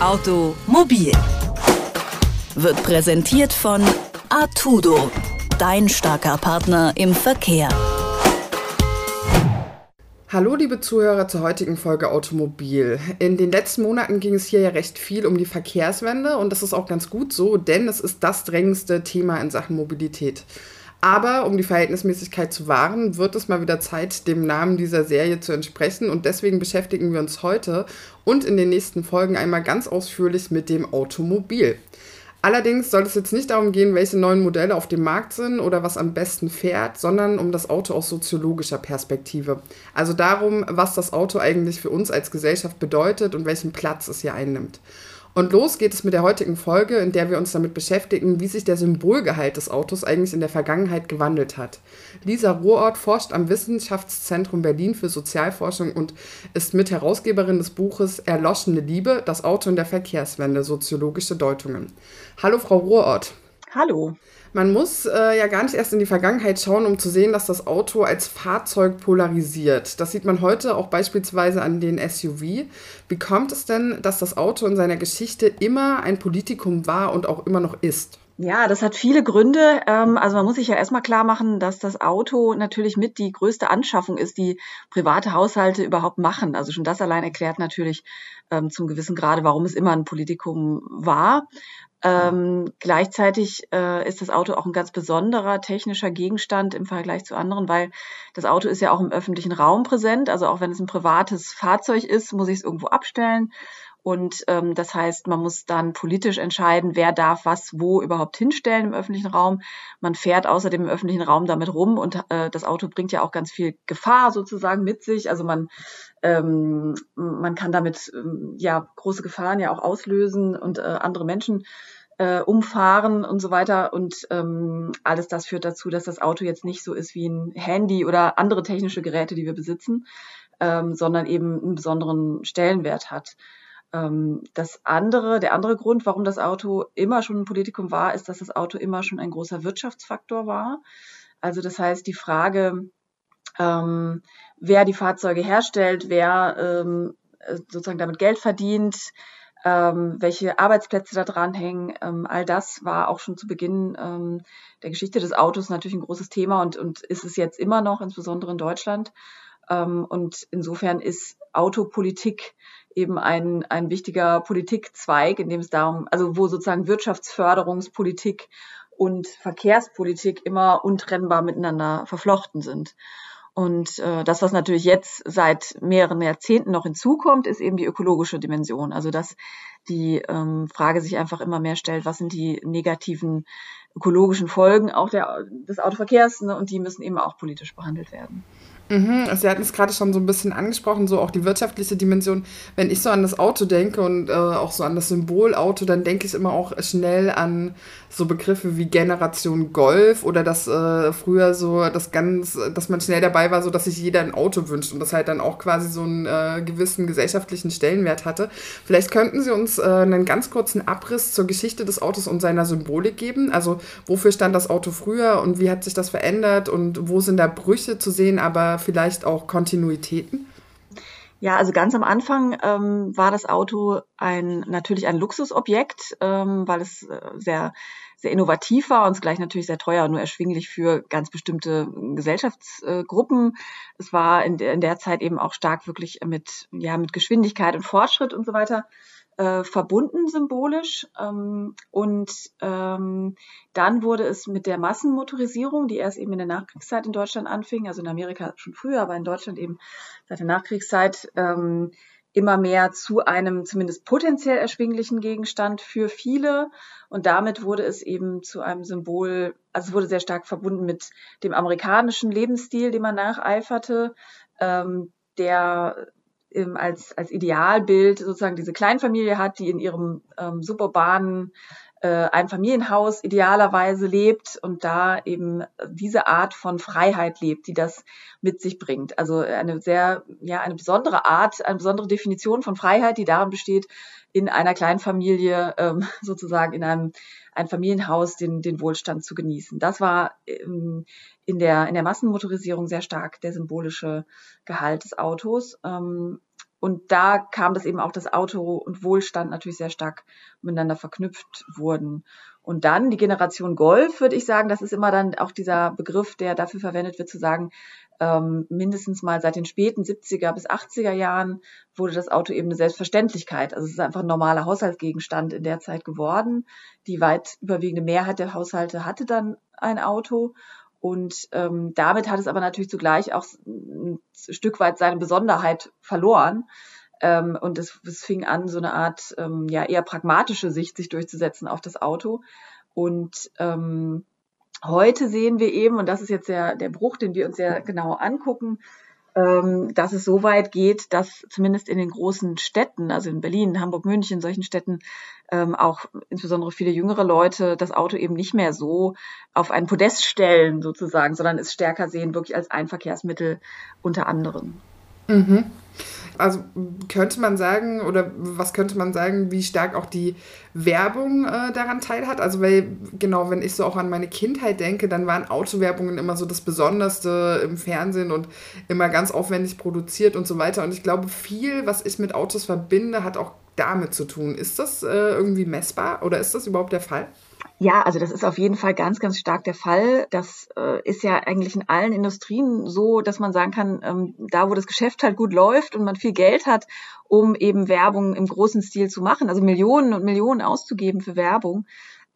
Automobil wird präsentiert von Artudo, dein starker Partner im Verkehr. Hallo liebe Zuhörer zur heutigen Folge Automobil. In den letzten Monaten ging es hier ja recht viel um die Verkehrswende und das ist auch ganz gut so, denn es ist das drängendste Thema in Sachen Mobilität. Aber um die Verhältnismäßigkeit zu wahren, wird es mal wieder Zeit, dem Namen dieser Serie zu entsprechen. Und deswegen beschäftigen wir uns heute und in den nächsten Folgen einmal ganz ausführlich mit dem Automobil. Allerdings soll es jetzt nicht darum gehen, welche neuen Modelle auf dem Markt sind oder was am besten fährt, sondern um das Auto aus soziologischer Perspektive. Also darum, was das Auto eigentlich für uns als Gesellschaft bedeutet und welchen Platz es hier einnimmt. Und los geht es mit der heutigen Folge, in der wir uns damit beschäftigen, wie sich der Symbolgehalt des Autos eigentlich in der Vergangenheit gewandelt hat. Lisa Ruhrort forscht am Wissenschaftszentrum Berlin für Sozialforschung und ist Mitherausgeberin des Buches Erloschene Liebe, das Auto in der Verkehrswende, soziologische Deutungen. Hallo, Frau Ruhrort. Hallo. Man muss äh, ja gar nicht erst in die Vergangenheit schauen, um zu sehen, dass das Auto als Fahrzeug polarisiert. Das sieht man heute auch beispielsweise an den SUV. Wie kommt es denn, dass das Auto in seiner Geschichte immer ein Politikum war und auch immer noch ist? Ja, das hat viele Gründe. Ähm, also man muss sich ja erstmal klar machen, dass das Auto natürlich mit die größte Anschaffung ist, die private Haushalte überhaupt machen. Also schon das allein erklärt natürlich ähm, zum gewissen Grade, warum es immer ein Politikum war. Ähm, gleichzeitig äh, ist das Auto auch ein ganz besonderer technischer Gegenstand im Vergleich zu anderen, weil das Auto ist ja auch im öffentlichen Raum präsent. Also auch wenn es ein privates Fahrzeug ist, muss ich es irgendwo abstellen. Und ähm, das heißt, man muss dann politisch entscheiden, wer darf was wo überhaupt hinstellen im öffentlichen Raum. Man fährt außerdem im öffentlichen Raum damit rum und äh, das Auto bringt ja auch ganz viel Gefahr sozusagen mit sich. Also man ähm, man kann damit ähm, ja große Gefahren ja auch auslösen und äh, andere Menschen äh, umfahren und so weiter. Und ähm, alles das führt dazu, dass das Auto jetzt nicht so ist wie ein Handy oder andere technische Geräte, die wir besitzen, ähm, sondern eben einen besonderen Stellenwert hat. Ähm, das andere, der andere Grund, warum das Auto immer schon ein Politikum war, ist, dass das Auto immer schon ein großer Wirtschaftsfaktor war. Also das heißt, die Frage, ähm, wer die Fahrzeuge herstellt, wer ähm, sozusagen damit Geld verdient, ähm, welche Arbeitsplätze da dranhängen, ähm, all das war auch schon zu Beginn ähm, der Geschichte des Autos natürlich ein großes Thema und, und ist es jetzt immer noch, insbesondere in Deutschland. Ähm, und insofern ist Autopolitik eben ein, ein wichtiger Politikzweig, in dem es darum, also wo sozusagen Wirtschaftsförderungspolitik und Verkehrspolitik immer untrennbar miteinander verflochten sind. Und äh, das, was natürlich jetzt seit mehreren Jahrzehnten noch hinzukommt, ist eben die ökologische Dimension. Also dass die ähm, Frage sich einfach immer mehr stellt, was sind die negativen ökologischen Folgen auch der, des Autoverkehrs ne? und die müssen eben auch politisch behandelt werden. Mhm, also Sie hatten es gerade schon so ein bisschen angesprochen, so auch die wirtschaftliche Dimension. Wenn ich so an das Auto denke und äh, auch so an das Symbol Auto, dann denke ich immer auch schnell an so Begriffe wie Generation Golf oder dass äh, früher so das ganz, dass man schnell dabei war, so dass sich jeder ein Auto wünscht und das halt dann auch quasi so einen äh, gewissen gesellschaftlichen Stellenwert hatte. Vielleicht könnten Sie uns äh, einen ganz kurzen Abriss zur Geschichte des Autos und seiner Symbolik geben. Also wofür stand das Auto früher und wie hat sich das verändert und wo sind da Brüche zu sehen, aber vielleicht auch Kontinuitäten? Ja, also ganz am Anfang ähm, war das Auto ein natürlich ein Luxusobjekt, ähm, weil es äh, sehr sehr innovativ war und zugleich natürlich sehr teuer und nur erschwinglich für ganz bestimmte Gesellschaftsgruppen. Es war in der, in der Zeit eben auch stark wirklich mit ja mit Geschwindigkeit und Fortschritt und so weiter äh, verbunden symbolisch. Ähm, und ähm, dann wurde es mit der Massenmotorisierung, die erst eben in der Nachkriegszeit in Deutschland anfing, also in Amerika schon früher, aber in Deutschland eben seit der Nachkriegszeit, ähm, immer mehr zu einem zumindest potenziell erschwinglichen Gegenstand für viele. Und damit wurde es eben zu einem Symbol, also es wurde sehr stark verbunden mit dem amerikanischen Lebensstil, dem man nacheiferte, ähm, der ähm, als, als Idealbild sozusagen diese Kleinfamilie hat, die in ihrem ähm, suburbanen äh, Einfamilienhaus idealerweise lebt und da eben diese Art von Freiheit lebt, die das mit sich bringt. Also eine sehr, ja, eine besondere Art, eine besondere Definition von Freiheit, die darin besteht, in einer Kleinfamilie ähm, sozusagen in einem ein Familienhaus den, den Wohlstand zu genießen. Das war ähm, in, der, in der Massenmotorisierung sehr stark der symbolische Gehalt des Autos. Ähm, und da kam das eben auch, dass Auto und Wohlstand natürlich sehr stark miteinander verknüpft wurden. Und dann die Generation Golf, würde ich sagen, das ist immer dann auch dieser Begriff, der dafür verwendet wird, zu sagen, ähm, mindestens mal seit den späten 70er bis 80er Jahren wurde das Auto eben eine Selbstverständlichkeit. Also es ist einfach ein normaler Haushaltsgegenstand in der Zeit geworden. Die weit überwiegende Mehrheit der Haushalte hatte dann ein Auto. Und ähm, damit hat es aber natürlich zugleich auch ein Stück weit seine Besonderheit verloren. Ähm, und es, es fing an, so eine Art ähm, ja eher pragmatische Sicht sich durchzusetzen auf das Auto. Und ähm, Heute sehen wir eben, und das ist jetzt der, der Bruch, den wir uns sehr genau angucken, dass es so weit geht, dass zumindest in den großen Städten, also in Berlin, Hamburg, München, solchen Städten, ähm, auch insbesondere viele jüngere Leute das Auto eben nicht mehr so auf ein Podest stellen sozusagen, sondern es stärker sehen wirklich als ein Verkehrsmittel unter anderem. Mhm. Also könnte man sagen, oder was könnte man sagen, wie stark auch die Werbung äh, daran teilhat? Also, weil, genau, wenn ich so auch an meine Kindheit denke, dann waren Autowerbungen immer so das Besonderste im Fernsehen und immer ganz aufwendig produziert und so weiter. Und ich glaube, viel, was ich mit Autos verbinde, hat auch damit zu tun. Ist das äh, irgendwie messbar oder ist das überhaupt der Fall? Ja, also das ist auf jeden Fall ganz, ganz stark der Fall. Das äh, ist ja eigentlich in allen Industrien so, dass man sagen kann, ähm, da wo das Geschäft halt gut läuft und man viel Geld hat, um eben Werbung im großen Stil zu machen, also Millionen und Millionen auszugeben für Werbung,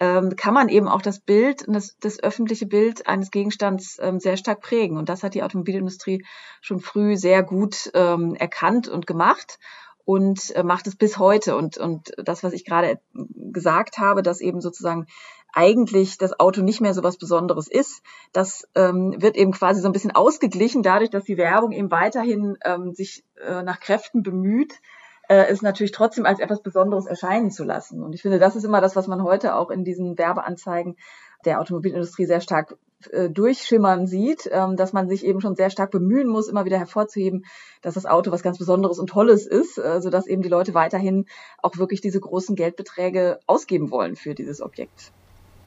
ähm, kann man eben auch das Bild, das, das öffentliche Bild eines Gegenstands ähm, sehr stark prägen. Und das hat die Automobilindustrie schon früh sehr gut ähm, erkannt und gemacht und äh, macht es bis heute. Und, und das, was ich gerade gesagt habe, dass eben sozusagen eigentlich das Auto nicht mehr so was Besonderes ist, das ähm, wird eben quasi so ein bisschen ausgeglichen dadurch, dass die Werbung eben weiterhin ähm, sich äh, nach Kräften bemüht, äh, es natürlich trotzdem als etwas Besonderes erscheinen zu lassen. Und ich finde, das ist immer das, was man heute auch in diesen Werbeanzeigen der Automobilindustrie sehr stark äh, durchschimmern sieht, ähm, dass man sich eben schon sehr stark bemühen muss, immer wieder hervorzuheben, dass das Auto was ganz Besonderes und Tolles ist, äh, sodass eben die Leute weiterhin auch wirklich diese großen Geldbeträge ausgeben wollen für dieses Objekt.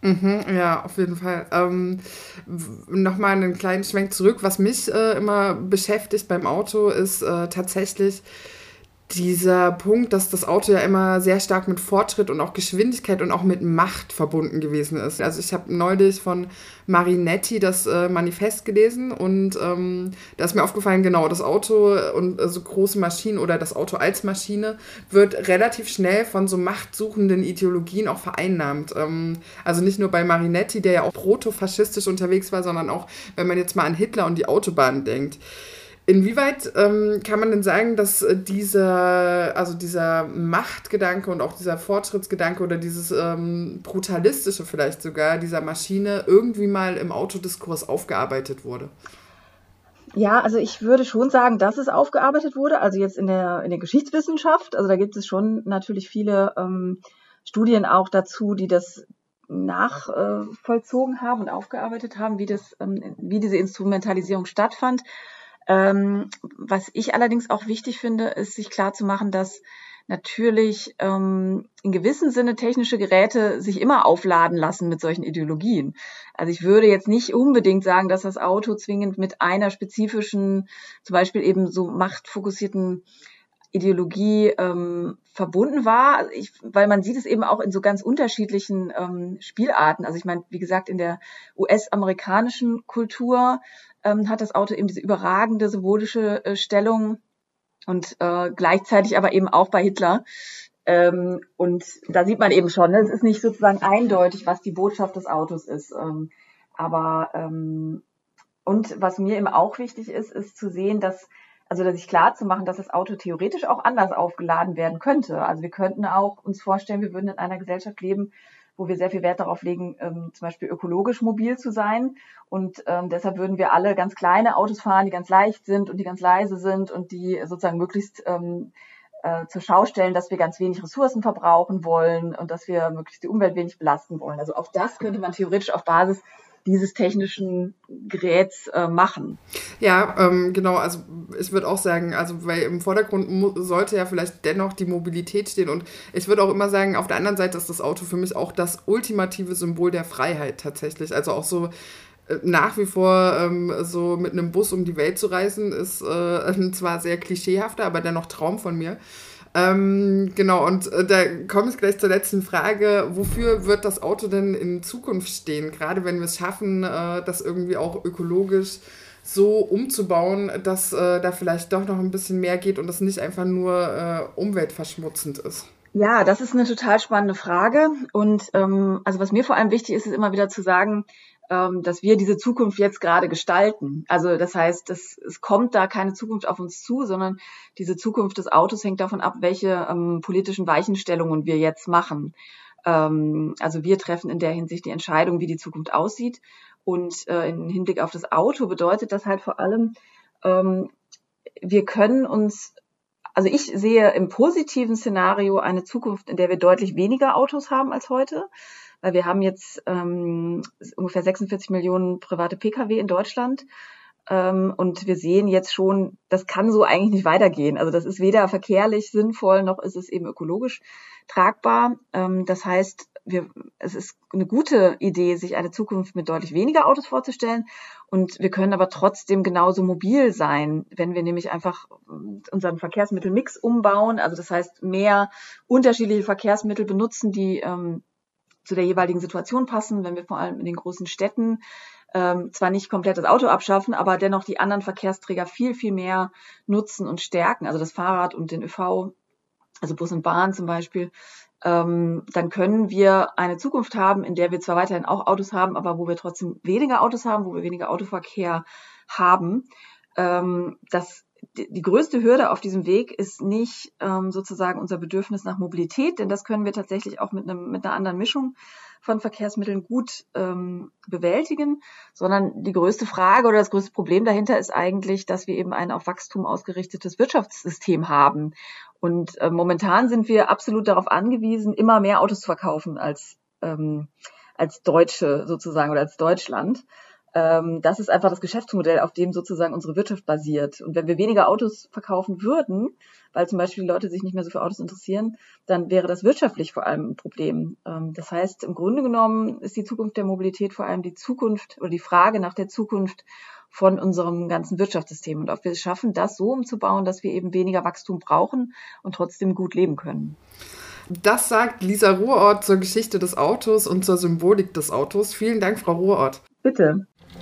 Mhm, ja, auf jeden Fall. Ähm, Nochmal einen kleinen Schwenk zurück. Was mich äh, immer beschäftigt beim Auto ist äh, tatsächlich, dieser Punkt, dass das Auto ja immer sehr stark mit Fortschritt und auch Geschwindigkeit und auch mit Macht verbunden gewesen ist. Also ich habe neulich von Marinetti das äh, Manifest gelesen und ähm, da ist mir aufgefallen, genau, das Auto und äh, so große Maschinen oder das Auto als Maschine wird relativ schnell von so machtsuchenden Ideologien auch vereinnahmt. Ähm, also nicht nur bei Marinetti, der ja auch protofaschistisch unterwegs war, sondern auch, wenn man jetzt mal an Hitler und die Autobahn denkt. Inwieweit ähm, kann man denn sagen, dass äh, dieser, also dieser Machtgedanke und auch dieser Fortschrittsgedanke oder dieses ähm, brutalistische vielleicht sogar dieser Maschine irgendwie mal im Autodiskurs aufgearbeitet wurde? Ja, also ich würde schon sagen, dass es aufgearbeitet wurde. Also jetzt in der, in der Geschichtswissenschaft, also da gibt es schon natürlich viele ähm, Studien auch dazu, die das nachvollzogen äh, haben und aufgearbeitet haben, wie, das, ähm, wie diese Instrumentalisierung stattfand. Ähm, was ich allerdings auch wichtig finde, ist sich klar zu machen, dass natürlich ähm, in gewissem Sinne technische Geräte sich immer aufladen lassen mit solchen Ideologien. Also ich würde jetzt nicht unbedingt sagen, dass das Auto zwingend mit einer spezifischen, zum Beispiel eben so machtfokussierten Ideologie ähm, verbunden war, ich, weil man sieht es eben auch in so ganz unterschiedlichen ähm, Spielarten. Also ich meine, wie gesagt, in der US-amerikanischen Kultur ähm, hat das Auto eben diese überragende symbolische äh, Stellung und äh, gleichzeitig aber eben auch bei Hitler. Ähm, und da sieht man eben schon, ne, es ist nicht sozusagen eindeutig, was die Botschaft des Autos ist. Ähm, aber ähm, und was mir eben auch wichtig ist, ist zu sehen, dass also sich klar zu machen, dass das Auto theoretisch auch anders aufgeladen werden könnte. Also wir könnten auch uns vorstellen, wir würden in einer Gesellschaft leben, wo wir sehr viel Wert darauf legen, ähm, zum Beispiel ökologisch mobil zu sein. Und ähm, deshalb würden wir alle ganz kleine Autos fahren, die ganz leicht sind und die ganz leise sind und die sozusagen möglichst ähm, äh, zur Schau stellen, dass wir ganz wenig Ressourcen verbrauchen wollen und dass wir möglichst die Umwelt wenig belasten wollen. Also auch das könnte man theoretisch auf Basis dieses technischen Geräts äh, machen. Ja, ähm, genau. Also ich würde auch sagen, also weil im Vordergrund sollte ja vielleicht dennoch die Mobilität stehen. Und ich würde auch immer sagen, auf der anderen Seite ist das Auto für mich auch das ultimative Symbol der Freiheit tatsächlich. Also auch so nach wie vor ähm, so mit einem Bus um die Welt zu reisen, ist äh, zwar sehr klischeehafter, aber dennoch Traum von mir. Ähm, genau, und äh, da komme ich gleich zur letzten Frage. Wofür wird das Auto denn in Zukunft stehen? Gerade wenn wir es schaffen, äh, das irgendwie auch ökologisch so umzubauen, dass äh, da vielleicht doch noch ein bisschen mehr geht und das nicht einfach nur äh, umweltverschmutzend ist. Ja, das ist eine total spannende Frage. Und ähm, also was mir vor allem wichtig ist, ist immer wieder zu sagen, dass wir diese Zukunft jetzt gerade gestalten. Also das heißt, es, es kommt da keine Zukunft auf uns zu, sondern diese Zukunft des Autos hängt davon ab, welche ähm, politischen Weichenstellungen wir jetzt machen. Ähm, also wir treffen in der Hinsicht die Entscheidung, wie die Zukunft aussieht. Und äh, im Hinblick auf das Auto bedeutet das halt vor allem, ähm, wir können uns also ich sehe im positiven Szenario eine Zukunft, in der wir deutlich weniger Autos haben als heute weil wir haben jetzt ähm, ungefähr 46 Millionen private Pkw in Deutschland. Ähm, und wir sehen jetzt schon, das kann so eigentlich nicht weitergehen. Also das ist weder verkehrlich sinnvoll, noch ist es eben ökologisch tragbar. Ähm, das heißt, wir, es ist eine gute Idee, sich eine Zukunft mit deutlich weniger Autos vorzustellen. Und wir können aber trotzdem genauso mobil sein, wenn wir nämlich einfach unseren Verkehrsmittelmix umbauen. Also das heißt, mehr unterschiedliche Verkehrsmittel benutzen, die ähm, zu der jeweiligen Situation passen, wenn wir vor allem in den großen Städten ähm, zwar nicht komplett das Auto abschaffen, aber dennoch die anderen Verkehrsträger viel, viel mehr nutzen und stärken, also das Fahrrad und den ÖV, also Bus und Bahn zum Beispiel, ähm, dann können wir eine Zukunft haben, in der wir zwar weiterhin auch Autos haben, aber wo wir trotzdem weniger Autos haben, wo wir weniger Autoverkehr haben. Ähm, das die größte Hürde auf diesem Weg ist nicht ähm, sozusagen unser Bedürfnis nach Mobilität, denn das können wir tatsächlich auch mit, einem, mit einer anderen Mischung von Verkehrsmitteln gut ähm, bewältigen, sondern die größte Frage oder das größte Problem dahinter ist eigentlich, dass wir eben ein auf Wachstum ausgerichtetes Wirtschaftssystem haben. Und äh, momentan sind wir absolut darauf angewiesen, immer mehr Autos zu verkaufen als, ähm, als Deutsche sozusagen oder als Deutschland das ist einfach das Geschäftsmodell, auf dem sozusagen unsere Wirtschaft basiert. Und wenn wir weniger Autos verkaufen würden, weil zum Beispiel die Leute sich nicht mehr so für Autos interessieren, dann wäre das wirtschaftlich vor allem ein Problem. Ähm, das heißt, im Grunde genommen ist die Zukunft der Mobilität vor allem die Zukunft oder die Frage nach der Zukunft von unserem ganzen Wirtschaftssystem und ob wir es schaffen, das so umzubauen, dass wir eben weniger Wachstum brauchen und trotzdem gut leben können. Das sagt Lisa Ruhrort zur Geschichte des Autos und zur Symbolik des Autos. Vielen Dank, Frau Ruhrort. Bitte.